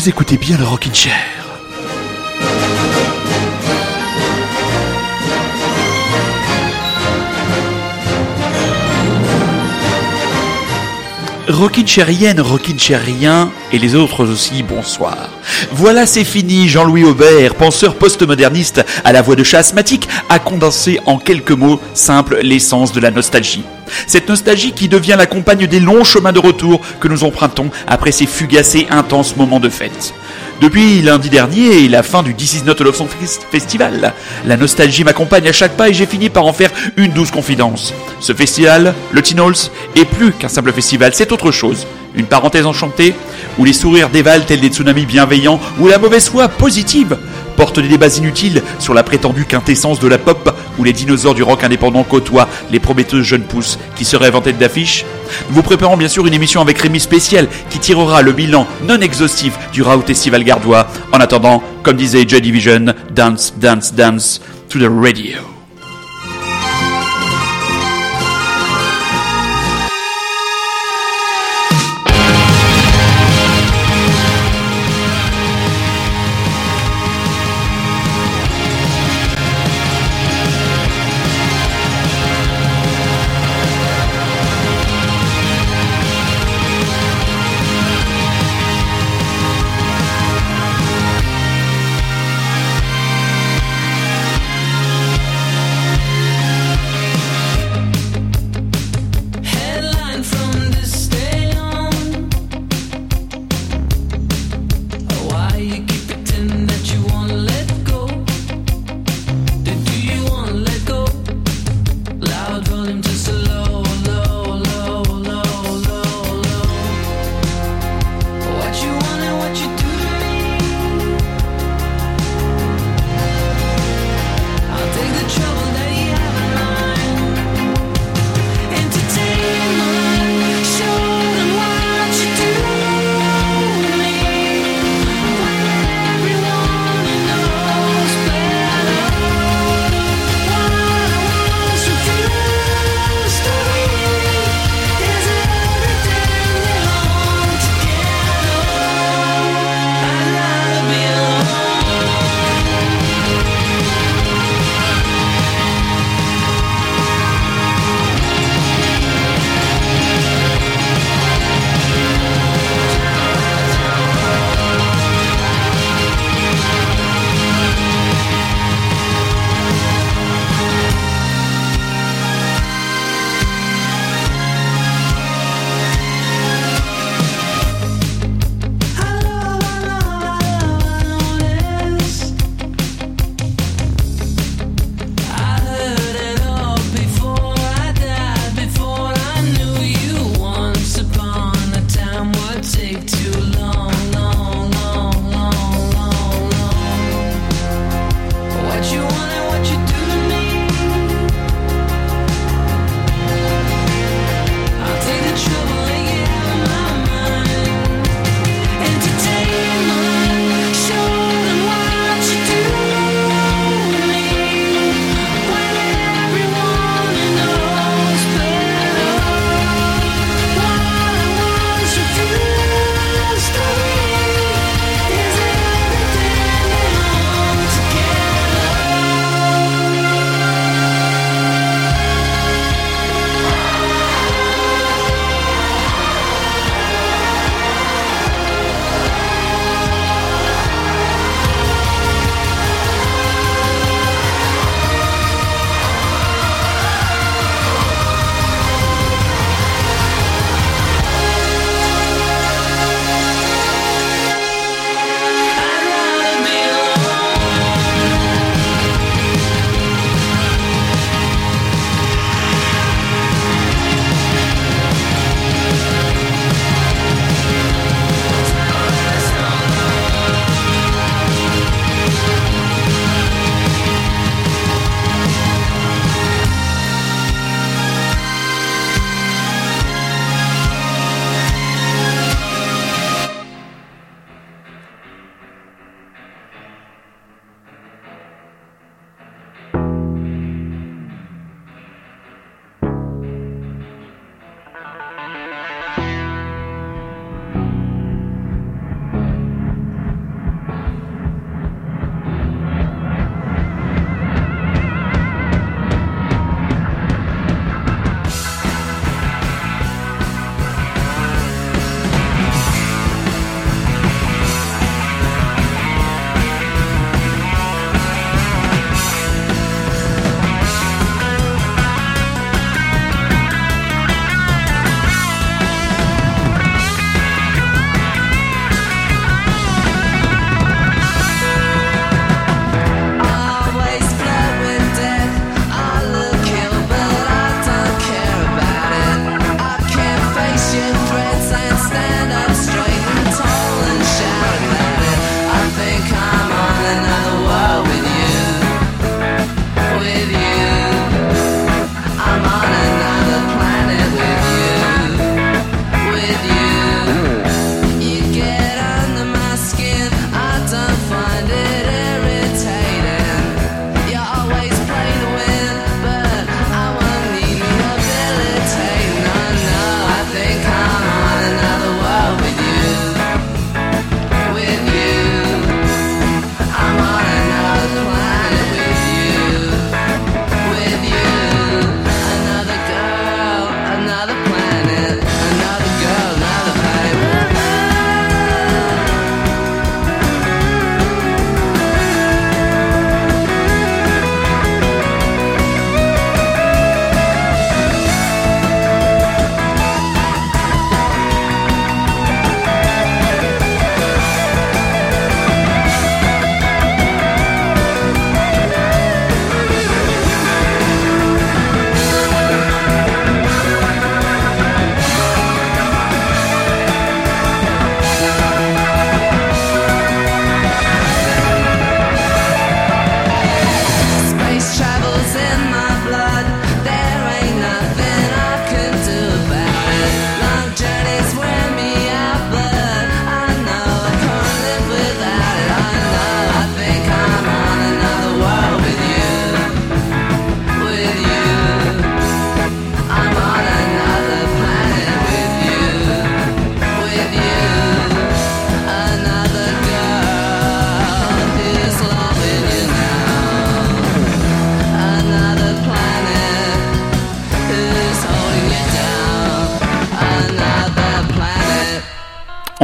Vous écoutez bien le Rockin' Chair. Rockin' Chérienne, Rockin' Chérien et les autres aussi, bonsoir. Voilà, c'est fini. Jean-Louis Aubert, penseur postmoderniste à la voix de chat asthmatique, a condensé en quelques mots simples l'essence de la nostalgie. Cette nostalgie qui devient la compagne des longs chemins de retour que nous empruntons après ces fugaces et intenses moments de fête. Depuis lundi dernier et la fin du This Is Not a Love Song Festival, la nostalgie m'accompagne à chaque pas et j'ai fini par en faire une douce confidence. Ce festival, le Teen est plus qu'un simple festival, c'est autre chose. Une parenthèse enchantée, où les sourires dévalent tels des tsunamis bienveillants, où la mauvaise foi positive porte des débats inutiles sur la prétendue quintessence de la pop, où les dinosaures du rock indépendant côtoient les prometteuses jeunes pousses qui seraient en tête d'affiche. Nous vous préparons bien sûr une émission avec Rémi spécial qui tirera le bilan non exhaustif du Raoult Festival Gardois. En attendant, comme disait Joy Division, dance, dance, dance to the radio.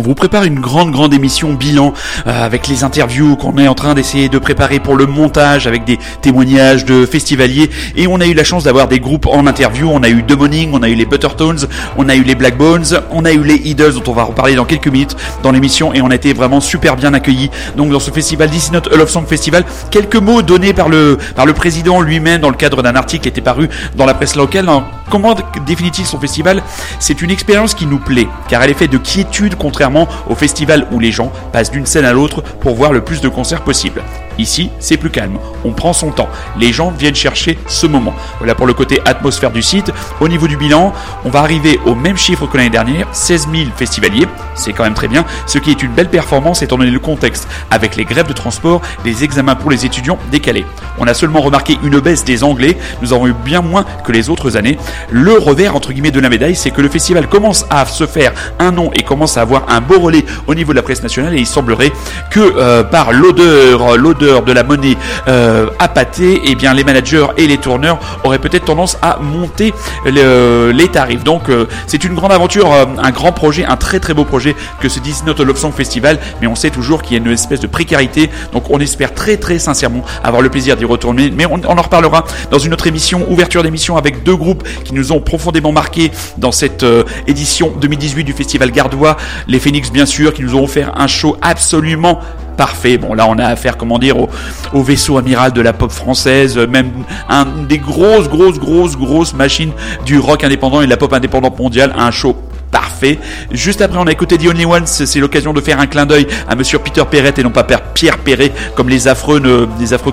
Vous prépare une grande grande émission bilan euh, avec les interviews qu'on est en train d'essayer de préparer pour le montage avec des témoignages de festivaliers et on a eu la chance d'avoir des groupes en interview. On a eu The Morning, on a eu les Buttertones, on a eu les Black Bones, on a eu les Idols dont on va reparler dans quelques minutes dans l'émission et on a été vraiment super bien accueillis. Donc dans ce festival This Not a Love Song Festival, quelques mots donnés par le par le président lui-même dans le cadre d'un article qui était paru dans la presse locale. Comment définit-il son festival? C'est une expérience qui nous plaît car elle est faite de quiétude contrairement au festival où les gens passent d'une scène à l'autre pour voir le plus de concerts possible. Ici, c'est plus calme. On prend son temps. Les gens viennent chercher ce moment. Voilà pour le côté atmosphère du site. Au niveau du bilan, on va arriver au même chiffre que l'année dernière, 16 000 festivaliers. C'est quand même très bien, ce qui est une belle performance étant donné le contexte, avec les grèves de transport, les examens pour les étudiants décalés. On a seulement remarqué une baisse des Anglais. Nous avons eu bien moins que les autres années. Le revers, entre guillemets, de la médaille, c'est que le festival commence à se faire un nom et commence à avoir un beau relais au niveau de la presse nationale et il semblerait que euh, par l'odeur, l'odeur de la monnaie euh, appâtée, et eh bien les managers et les tourneurs auraient peut-être tendance à monter les tarifs. Donc euh, c'est une grande aventure, euh, un grand projet, un très très beau projet que ce Disney Love Song Festival, mais on sait toujours qu'il y a une espèce de précarité, donc on espère très très sincèrement avoir le plaisir d'y retourner, mais on, en reparlera dans une autre émission, ouverture d'émission avec deux groupes qui nous ont profondément marqué dans cette euh, édition 2018 du Festival Gardois, les Phoenix bien sûr, qui nous ont offert un show absolument parfait. Bon, là, on a affaire, comment dire, au, vaisseau amiral de la pop française, même un des grosses, grosses, grosses, grosses machines du rock indépendant et de la pop indépendante mondiale. Un show parfait. Juste après, on a écouté The Only Ones. C'est l'occasion de faire un clin d'œil à Monsieur Peter Perret et non pas Pierre Perret, comme les affreux,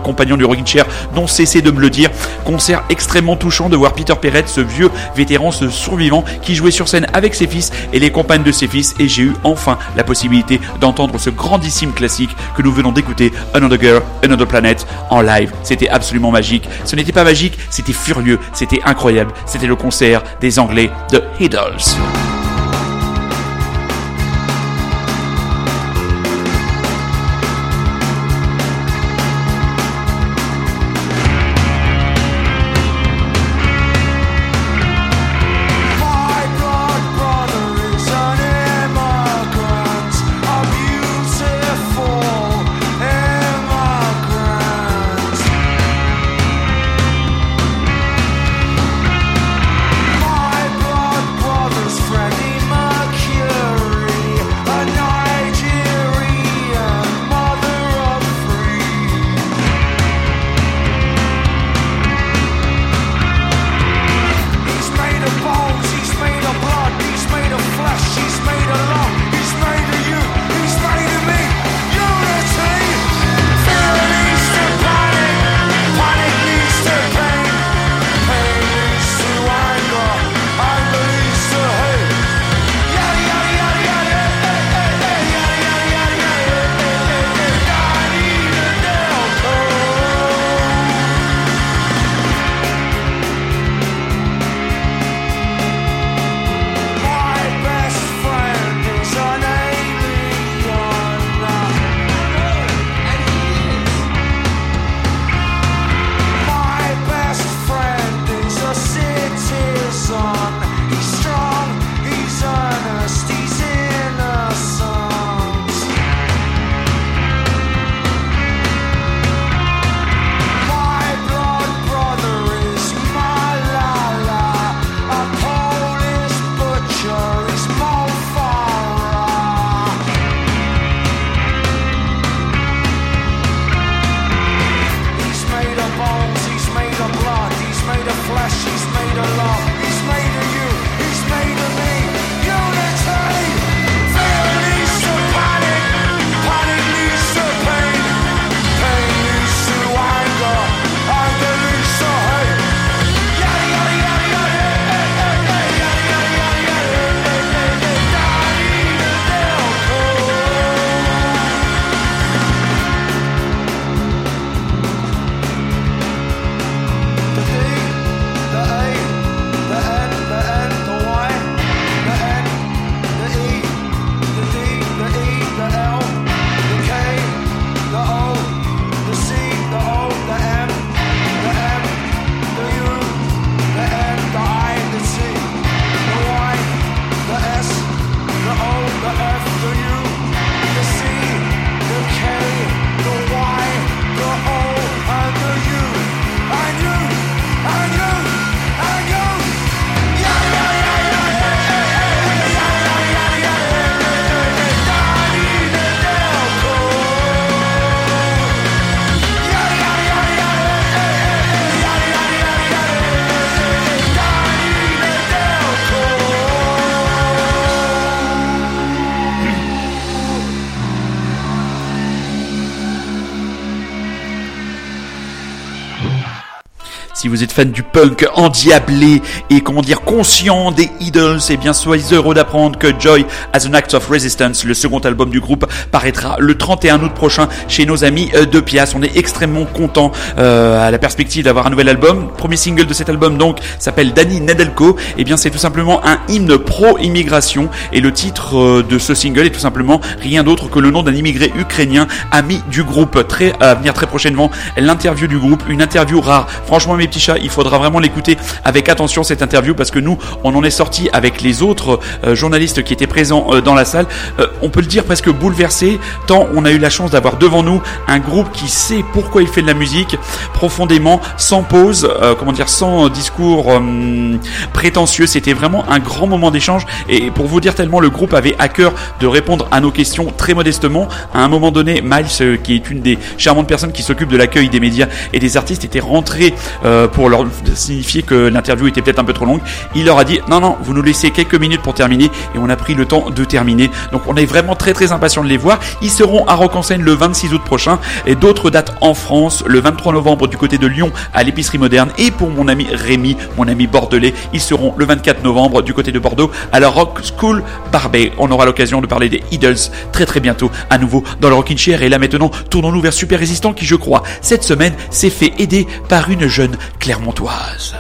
compagnons du Rockin' Chair n'ont cessé de me le dire. Concert extrêmement touchant de voir Peter Perret, ce vieux vétéran, ce survivant, qui jouait sur scène avec ses fils et les compagnes de ses fils. Et j'ai eu enfin la possibilité d'entendre ce grandissime classique que nous venons d'écouter, Another Girl, Another Planet, en live. C'était absolument magique. Ce n'était pas magique, c'était furieux, c'était incroyable. C'était le concert des Anglais de Idols. Vous êtes fan du punk endiablé et comment dire conscient des Idols, eh bien soyez heureux d'apprendre que Joy as an Act of Resistance, le second album du groupe, paraîtra le 31 août prochain chez nos amis euh, de Pias. On est extrêmement content euh, à la perspective d'avoir un nouvel album. Premier single de cet album donc s'appelle Danny Nedelko. Eh bien c'est tout simplement un hymne pro-immigration et le titre euh, de ce single est tout simplement rien d'autre que le nom d'un immigré ukrainien ami du groupe. Très à venir très prochainement l'interview du groupe, une interview rare. Franchement mes petits il faudra vraiment l'écouter avec attention cette interview parce que nous on en est sorti avec les autres euh, journalistes qui étaient présents euh, dans la salle. on peut le dire presque bouleversé tant on a eu la chance d'avoir devant nous un groupe qui sait pourquoi il fait de la musique profondément, sans pause, comment dire, sans discours prétentieux. C'était vraiment un grand moment d'échange et pour vous dire tellement le groupe avait à cœur de répondre à nos questions très modestement. À un moment donné, Miles, euh, qui est une des charmantes personnes qui s'occupe de l'accueil des médias et des artistes, était rentré euh, pour leur signifier que l'interview était peut-être un peu trop longue. Il leur a dit non non, vous nous laissez quelques minutes pour terminer et on a pris le temps de terminer. Donc on est vraiment très très impatient de les voir. Ils seront à Rock en scène le 26 août prochain et d'autres dates en France le 23 novembre du côté de Lyon à l'épicerie moderne et pour mon ami Rémi, mon ami bordelais, ils seront le 24 novembre du côté de Bordeaux à la Rock School Barbet. On aura l'occasion de parler des Idols très très bientôt à nouveau dans le Rockin' Chair. Et là maintenant, tournons-nous vers Super Résistant qui, je crois, cette semaine s'est fait aider par une jeune Clermontoise.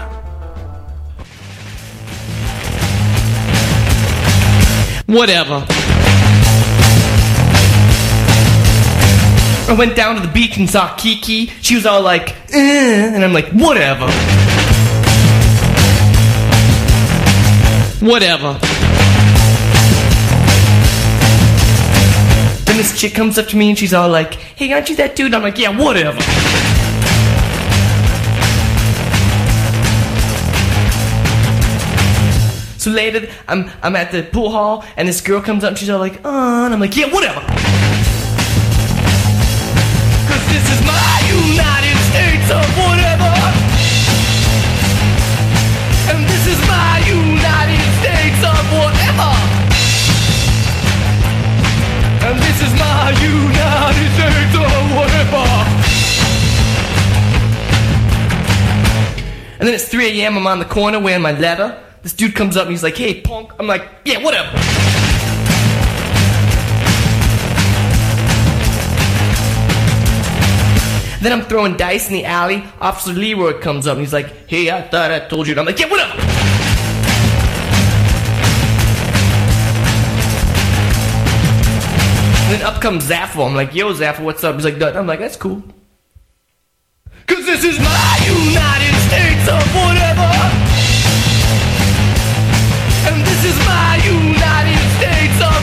Whatever. I went down to the beach and saw Kiki. She was all like, eh, and I'm like, whatever. Whatever. Then this chick comes up to me and she's all like, hey, aren't you that dude? I'm like, yeah, whatever. So later, I'm, I'm at the pool hall and this girl comes up and she's all like, uh, and I'm like, yeah, whatever. Cause this is my United States of whatever. And this is my United States of whatever. And this is my United States of whatever. And then it's 3 a.m. I'm on the corner wearing my leather. This dude comes up and he's like, hey, punk. I'm like, yeah, whatever. Then I'm throwing dice in the alley. Officer Leroy comes up and he's like, hey, I thought I told you. And I'm like, yeah, whatever. Then up comes Zaffo. I'm like, yo, Zaffo, what's up? He's like, "Nothing." I'm like, that's cool. Cause this is my United States of whatever. United States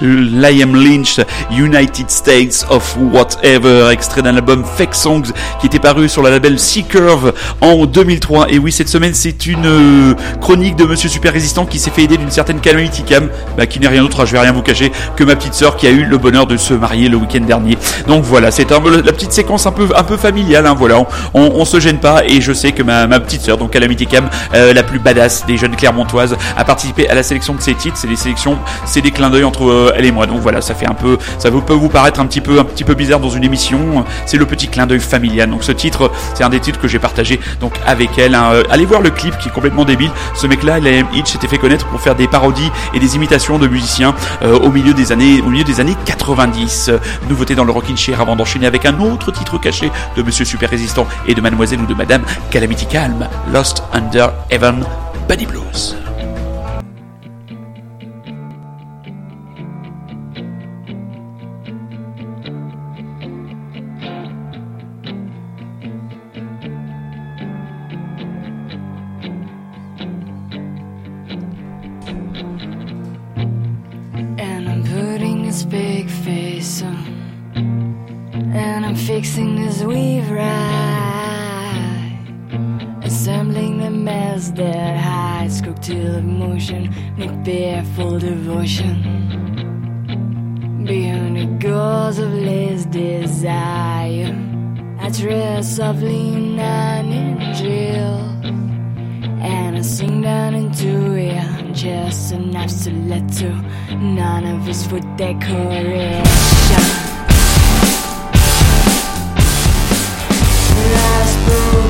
Liam Lynch, United States of Whatever, extrait d'un album Fake Songs qui était paru sur la label C-Curve en 2003. Et oui, cette semaine, c'est une euh, chronique de Monsieur Super Résistant qui s'est fait aider d'une certaine Calamity Cam, bah, qui n'est rien d'autre, hein, je vais rien vous cacher, que ma petite sœur qui a eu le bonheur de se marier le week-end dernier. Donc voilà, c'est la petite séquence un peu, un peu familiale, hein, voilà, on, on, se gêne pas et je sais que ma, ma petite sœur, donc Calamity Cam, euh, la plus badass des jeunes Clermontoises, a participé à la sélection de ces titres. C'est des sélections, c'est des clins d'œil entre euh, elle et moi. Donc voilà, ça fait un peu, ça peut vous paraître un petit peu, un petit peu bizarre dans une émission. C'est le petit clin d'œil familial. Donc ce titre, c'est un des titres que j'ai partagé donc avec elle. Hein. Euh, allez voir le clip qui est complètement débile. Ce mec-là, Liam Hitch, s'était fait connaître pour faire des parodies et des imitations de musiciens euh, au milieu des années, au milieu des années 90. Nouveauté dans le Rockin' Chair avant d'enchaîner avec un autre titre caché de Monsieur Super Résistant et de Mademoiselle ou de Madame Calamity Calm, Lost Under Heaven, Buddy Blues. desire. I dress of lean and angel, and I sing down into it. Just let to none of it's for decoration. Last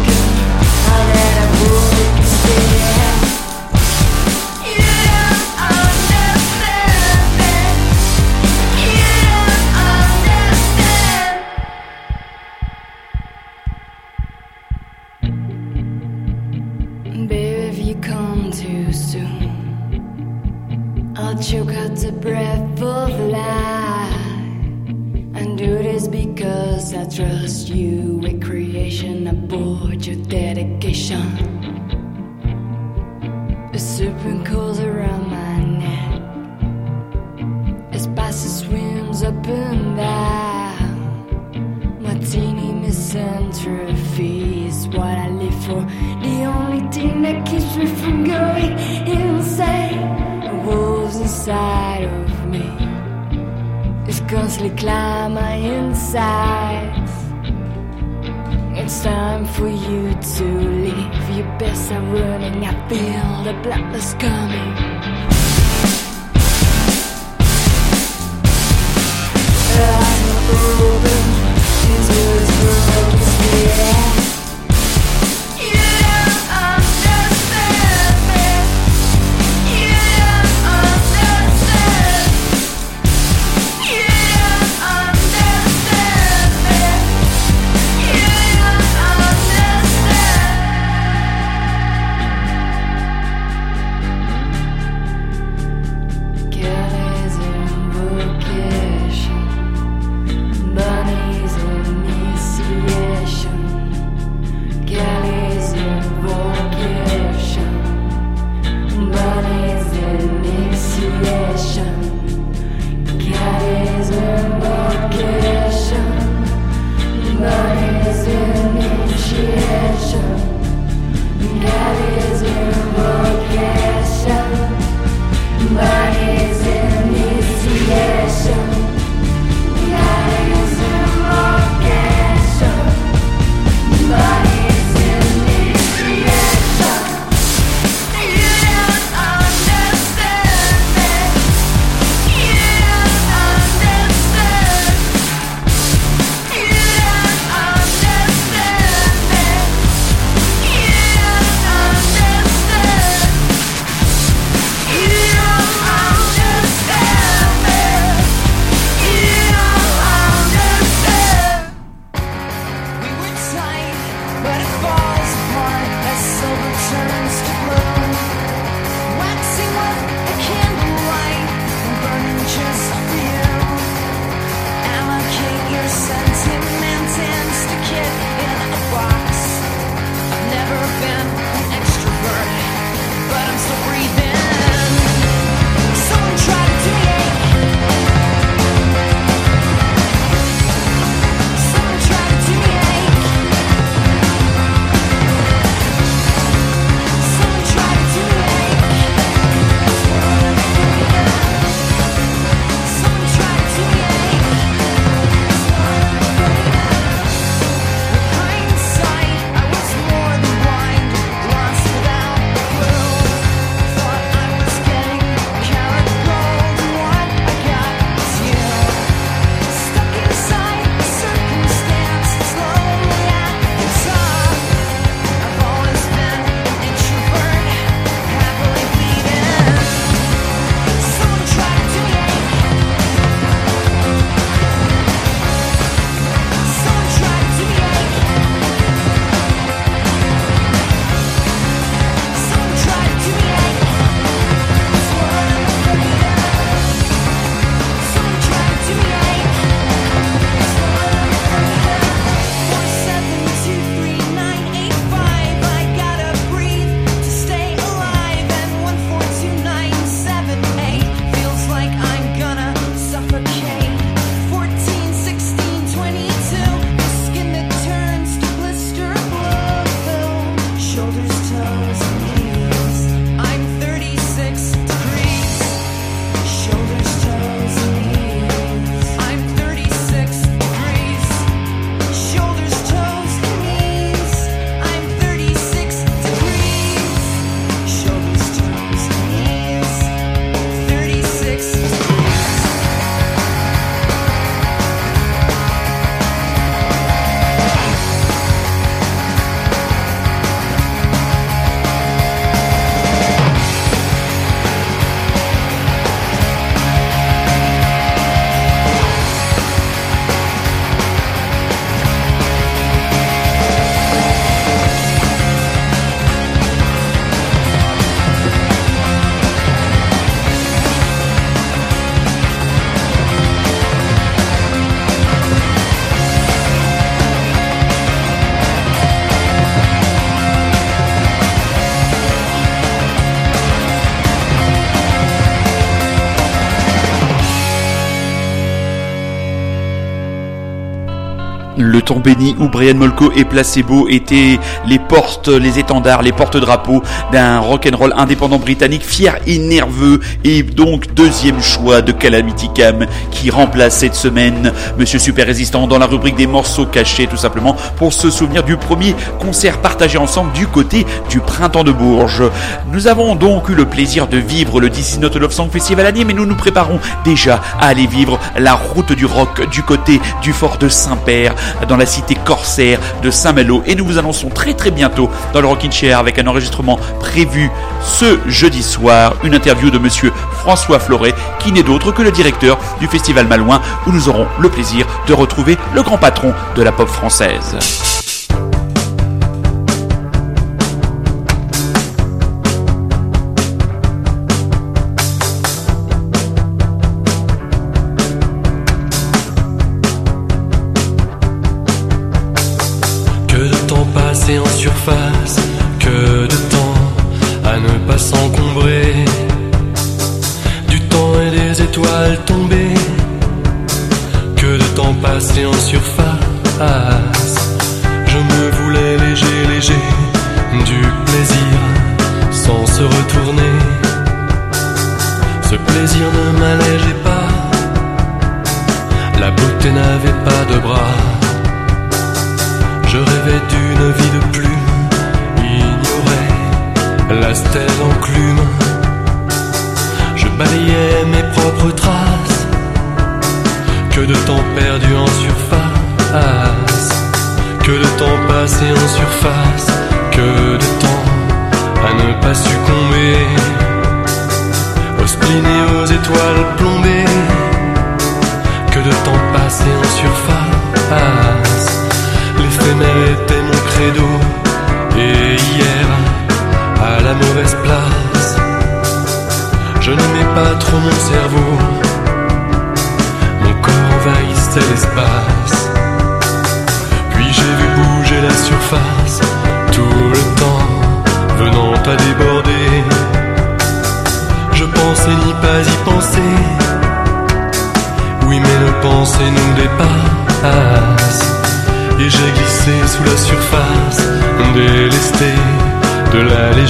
le temps béni où Brian Molko et Placebo étaient les portes, les étendards, les porte-drapeaux d'un rock'n'roll indépendant britannique fier et nerveux et donc deuxième choix de Calamity Cam qui remplace cette semaine Monsieur Super Résistant dans la rubrique des morceaux cachés tout simplement pour se souvenir du premier concert partagé ensemble du côté du printemps de Bourges. Nous avons donc eu le plaisir de vivre le DC Not Love Song Festival à mais nous nous préparons déjà à aller vivre la route du rock du côté du fort de Saint-Père dans la cité corsaire de Saint-Malo et nous vous annonçons très très bientôt dans le Rockin' Chair avec un enregistrement prévu ce jeudi soir, une interview de monsieur François Floret qui n'est d'autre que le directeur du Festival Malouin où nous aurons le plaisir de retrouver le grand patron de la pop française.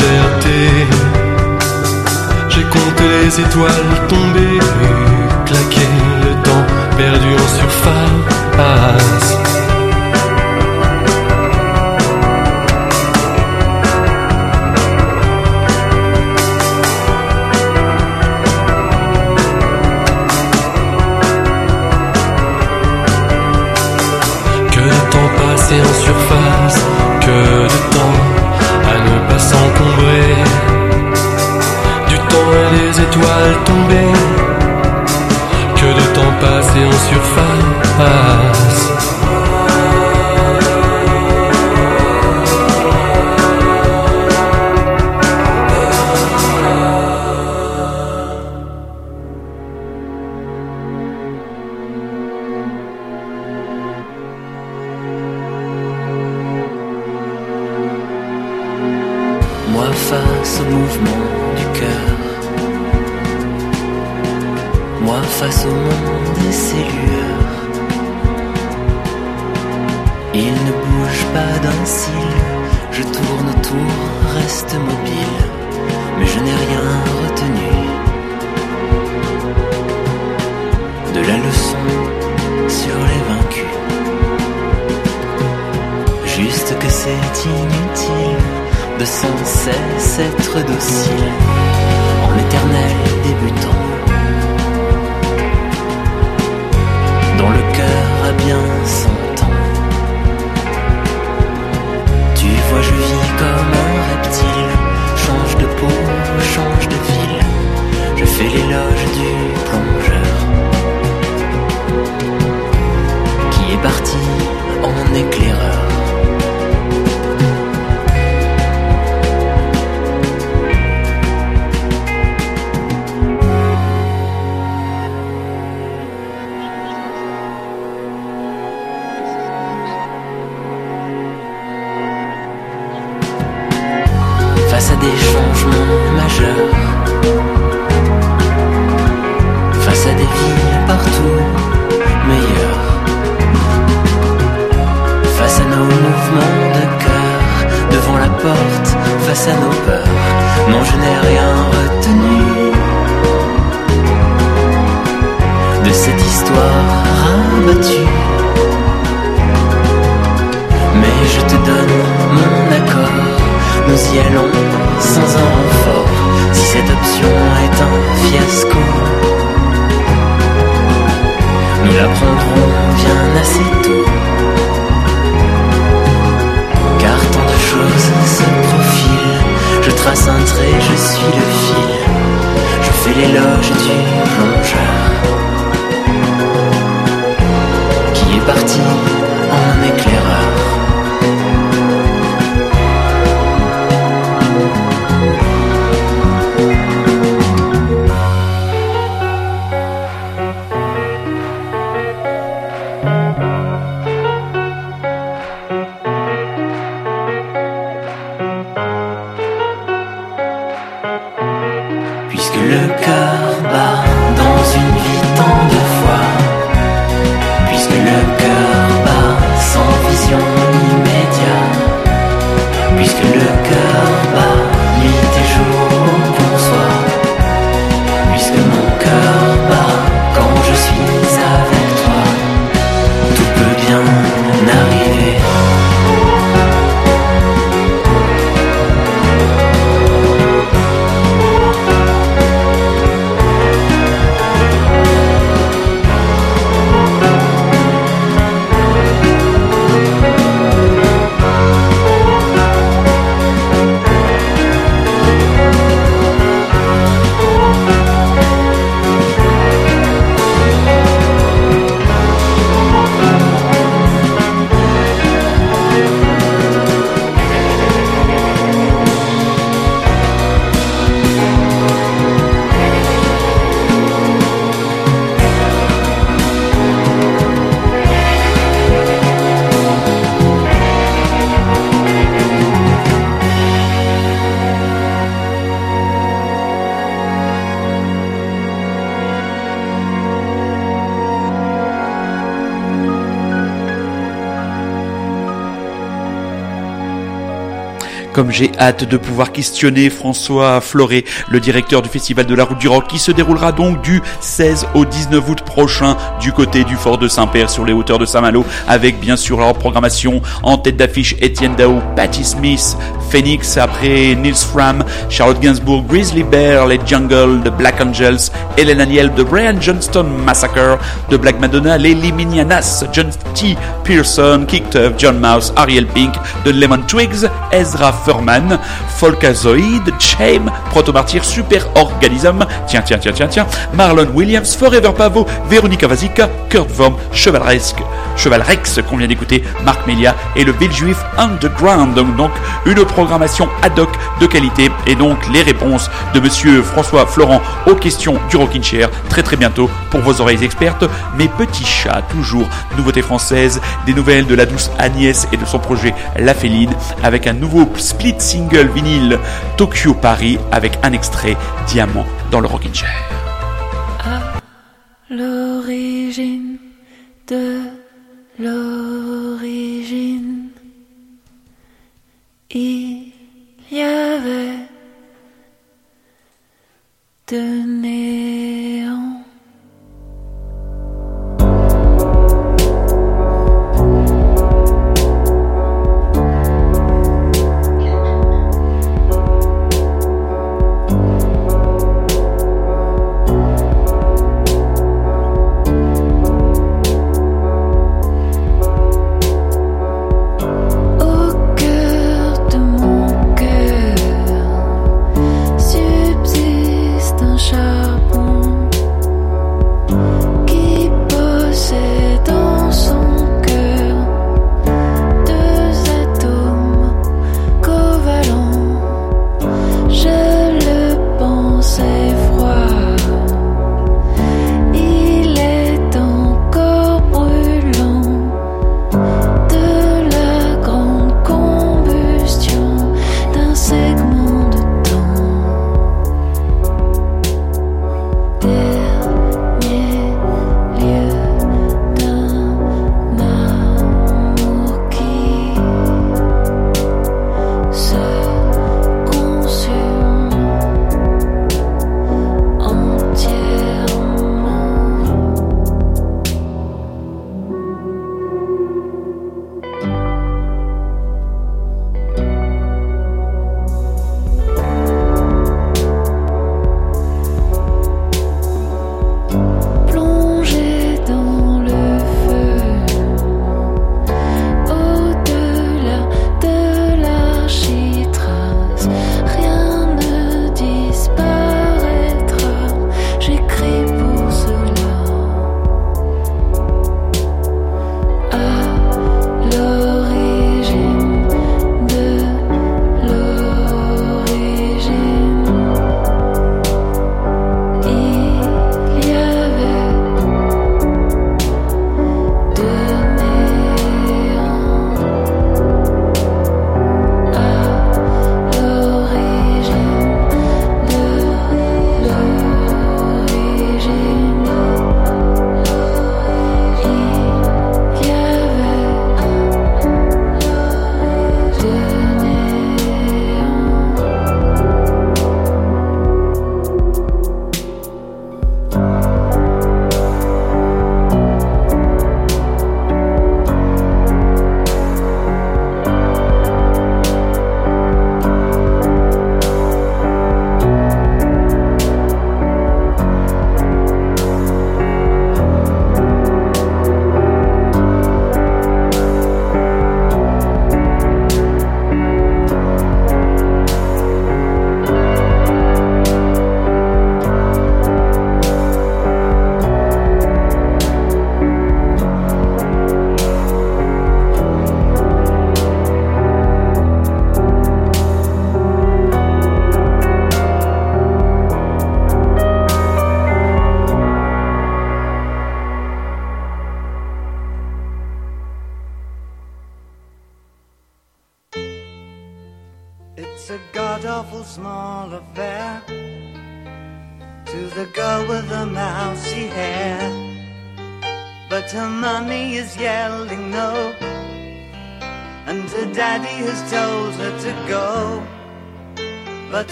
À des villes partout meilleures. Allons sans un renfort. Si cette option est un fiasco, nous la prendrons bien assez tôt. Car tant de choses se profilent, je trace un trait, je suis le fil, je fais l'éloge du plongeur qui est parti en éclaireur. Comme j'ai hâte de pouvoir questionner François Floré, le directeur du Festival de la Route du Rock, qui se déroulera donc du 16 au 19 août prochain du côté du fort de Saint-Père sur les hauteurs de Saint-Malo, avec bien sûr leur programmation en tête d'affiche Étienne Dao, Patti Smith, Phoenix, après Nils Fram, Charlotte Gainsbourg, Grizzly Bear, les Jungle, The Black Angels, Helen Aniel, The Brian Johnston Massacre, The Black Madonna, les Liminianas, John T. Pearson, Kick Tuff, John Mouse, Ariel Pink, The Lemon Twigs, Ezra Furman, Folkazoid, Shame, Proto-Martyr, Super Organism, tiens, tiens, tiens, tiens, tiens, Marlon Williams, Forever Pavo, Véronica Vasica, Kurt Vorm, Chevalresque, Chevalrex, qu'on vient d'écouter, Marc Melia et le Ville Juif Underground. Donc, une programmation ad hoc de qualité et donc les réponses de monsieur François Florent aux questions du Rockin' Chair très très bientôt pour vos oreilles expertes. Mes petits chats, toujours nouveauté française, des nouvelles de la douce Agnès et de son projet La Féline avec un nouveau split single vinyle Tokyo Paris avec un extrait Diamant dans le Rockin' Chair. L'origine de l'origine, il y avait de néant.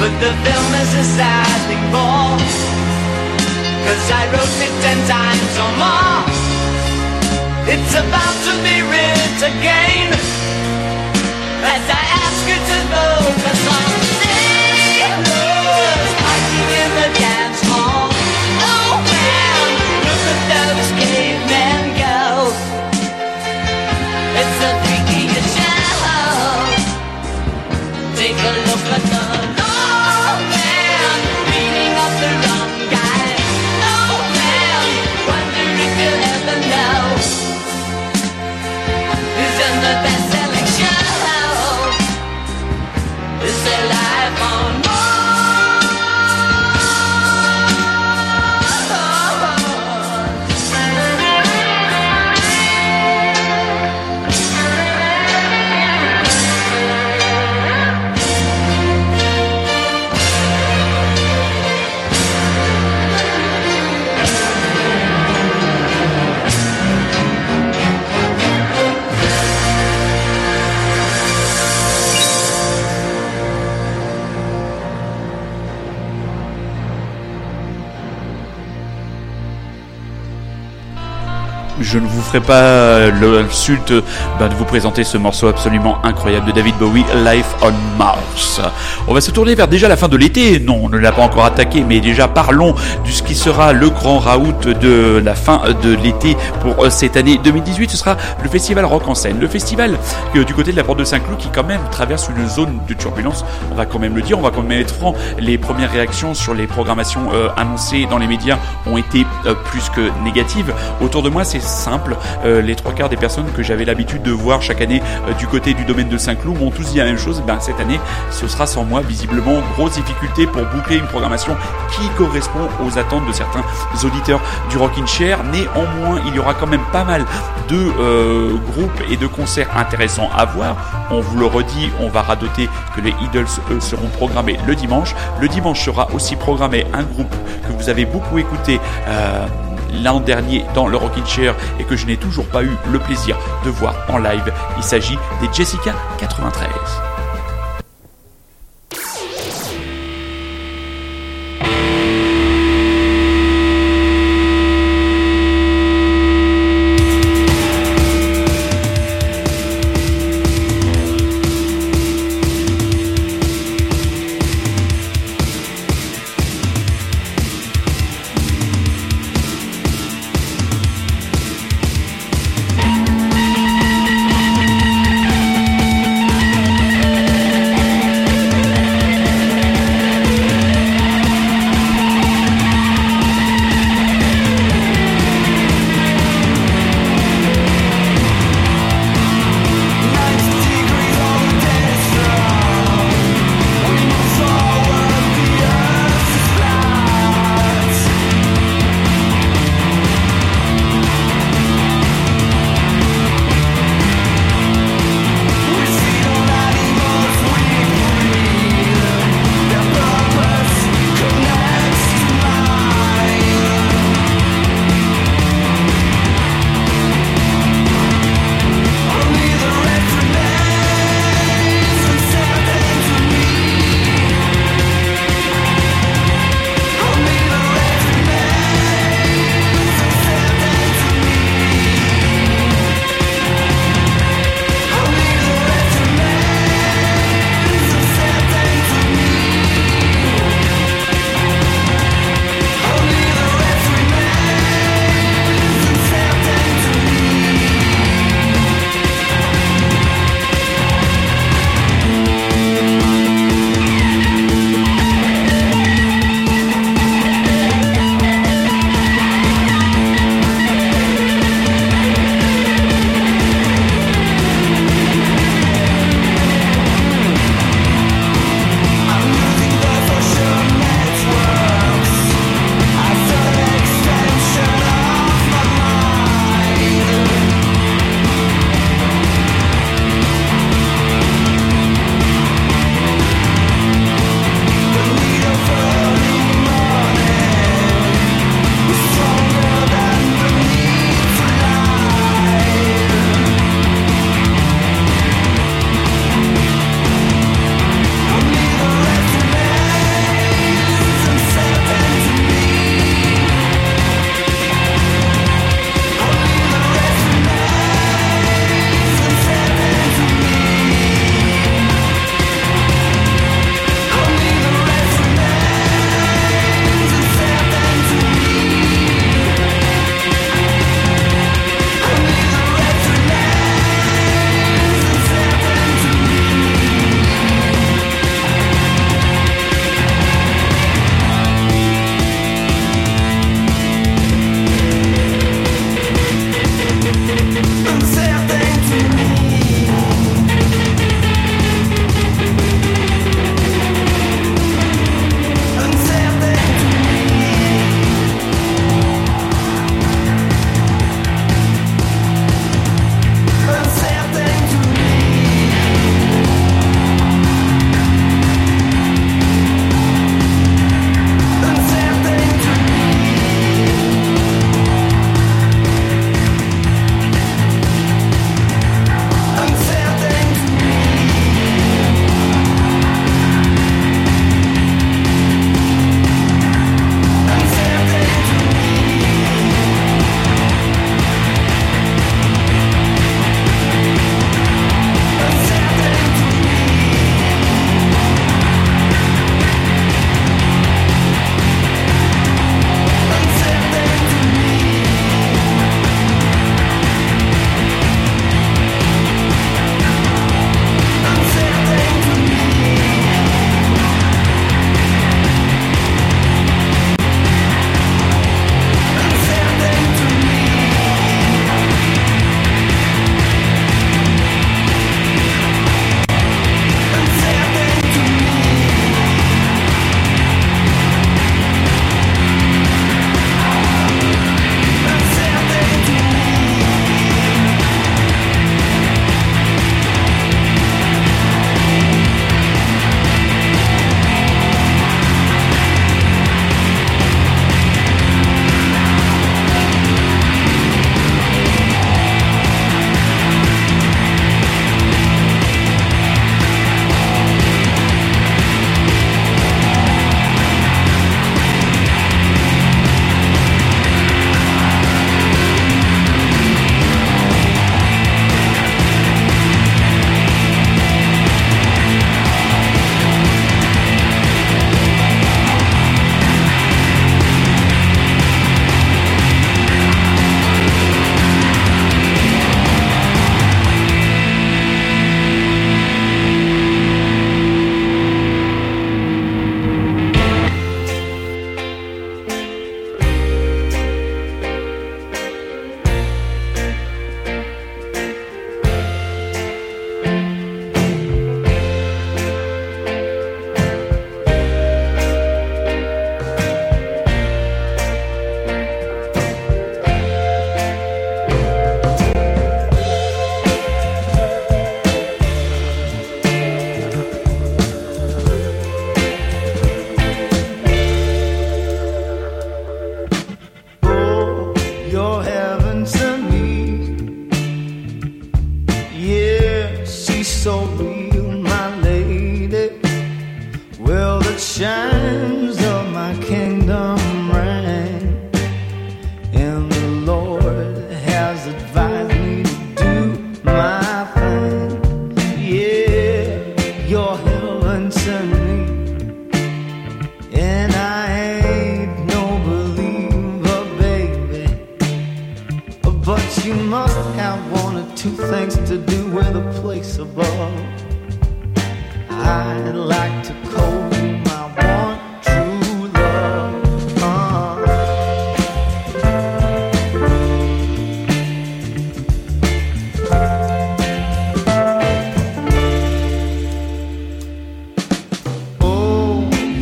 But the film is a sad thing for. Cause I wrote it ten times or more. It's about ferai pas euh, l'insulte ben, de vous présenter ce morceau absolument incroyable de David Bowie, Life on Mars. On va se tourner vers déjà la fin de l'été. Non, on ne l'a pas encore attaqué, mais déjà parlons de ce qui sera le grand raout de la fin de l'été pour euh, cette année 2018. Ce sera le festival Rock en scène. Le festival euh, du côté de la porte de Saint-Cloud qui quand même traverse une zone de turbulence. On va quand même le dire, on va quand même être franc. Les premières réactions sur les programmations euh, annoncées dans les médias ont été euh, plus que négatives. Autour de moi, c'est simple. Euh, les trois quarts des personnes que j'avais l'habitude de voir chaque année euh, du côté du domaine de Saint-Cloud m'ont tous dit la même chose. Ben, cette année, ce sera sans moi, visiblement, grosse difficulté pour boucler une programmation qui correspond aux attentes de certains auditeurs du Rockin' Chair. Néanmoins, il y aura quand même pas mal de euh, groupes et de concerts intéressants à voir. On vous le redit, on va radoter que les Idols seront programmés le dimanche. Le dimanche sera aussi programmé un groupe que vous avez beaucoup écouté. L'an dernier dans le Rockin' Chair et que je n'ai toujours pas eu le plaisir de voir en live. Il s'agit des Jessica 93.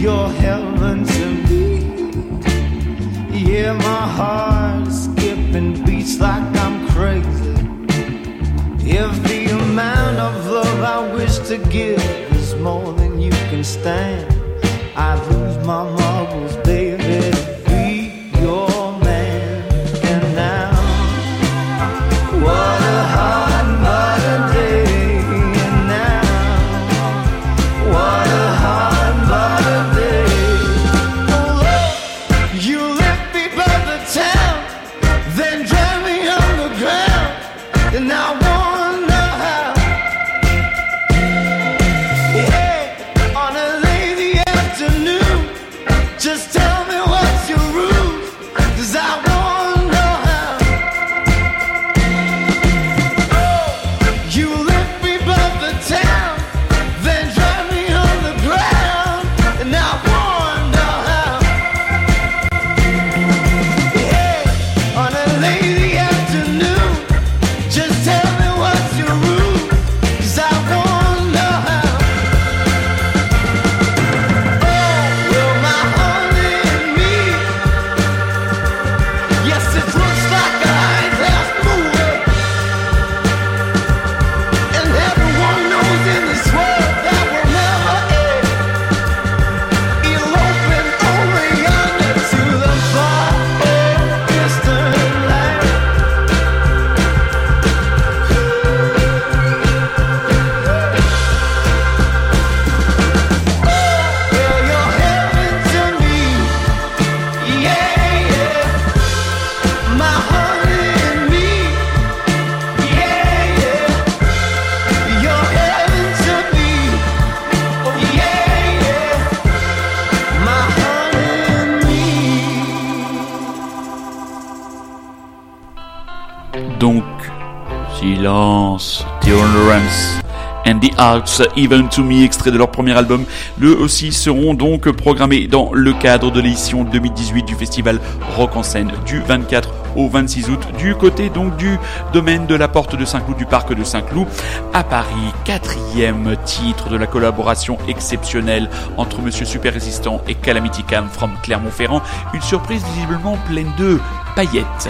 You're heaven to me. Yeah, my heart is skipping beats like I'm crazy. If the amount of love I wish to give is more than you can stand, I'd lose my marbles, silence, Tolerance and the Arts, Even to Me, extrait de leur premier album. Eux aussi seront donc programmés dans le cadre de l'édition 2018 du festival Rock en scène du 24 au 26 août du côté donc du domaine de la porte de Saint-Cloud du parc de Saint-Cloud à Paris. Quatrième titre de la collaboration exceptionnelle entre Monsieur Super Résistant et Calamity Cam from Clermont-Ferrand. Une surprise visiblement pleine de paillettes.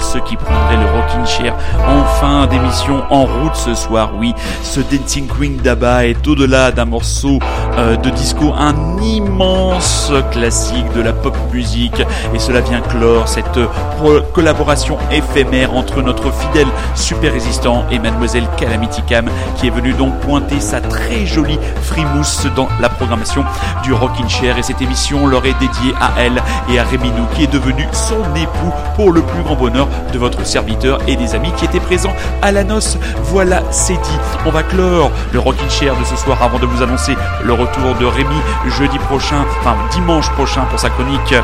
Ceux qui prendraient le rocking chair en fin d'émission en route ce soir. Oui, ce Dancing Queen d'Abba est au-delà d'un morceau euh, de disco, un immense classique de la pop musique. Et cela vient clore cette collaboration éphémère entre notre fidèle super résistant et mademoiselle Calamity Cam qui est venue donc pointer sa très jolie frimousse dans la programmation du Rockin' Chair. Et cette émission leur est dédiée à elle et à Réminou qui est devenu son époux pour le plus grand bonheur de votre serviteur et des amis qui étaient présents à la noce. Voilà, c'est dit. On va clore le Rockin' Chair de ce soir avant de vous annoncer le retour de Rémi jeudi prochain, enfin dimanche prochain pour sa chronique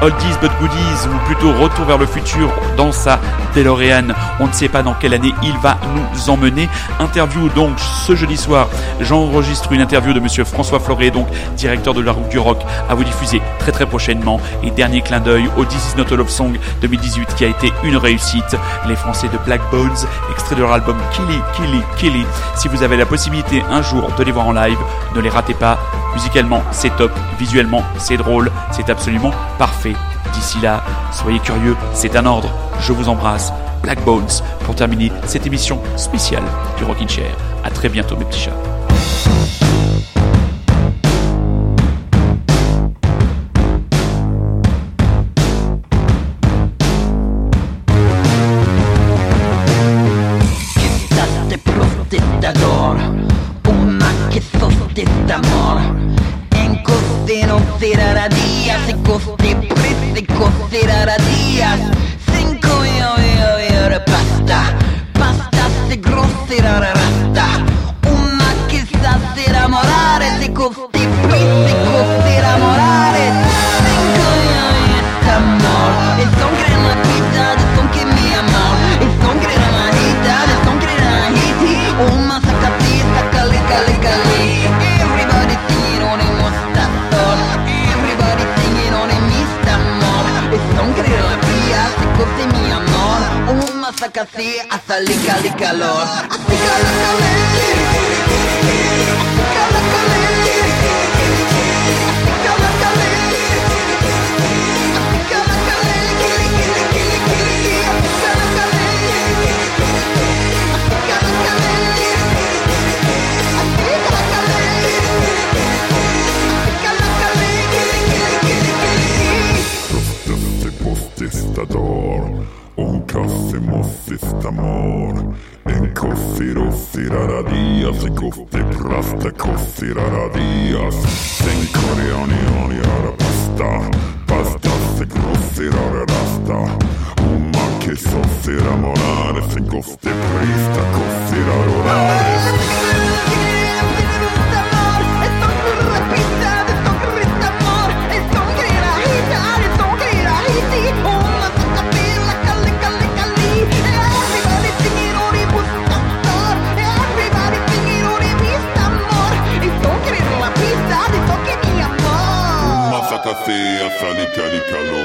Oldies but Goodies ou plutôt Retour vers le futur dans sa DeLorean. On ne sait pas dans quelle année il va nous emmener. Interview donc ce jeudi soir. J'enregistre une interview de monsieur François Floré, donc directeur de la route du rock, à vous diffuser très très prochainement. Et dernier clin d'œil au This Is Not a Love Song 2018 qui a été une réussite. Les Français de Black Bones, extrait de leur album Killy, Killy, Killy. Si vous avez la possibilité un jour de les voir en live, ne les ratez pas. Musicalement, c'est top. Visuellement, c'est drôle. C'est absolument parfait. D'ici là, soyez curieux, c'est un ordre. Je vous embrasse. Black Bones pour terminer cette émission spéciale du Rockin' Chair. À très bientôt mes petits chats. vista considerar horários. Café, a Fanny Canicalo.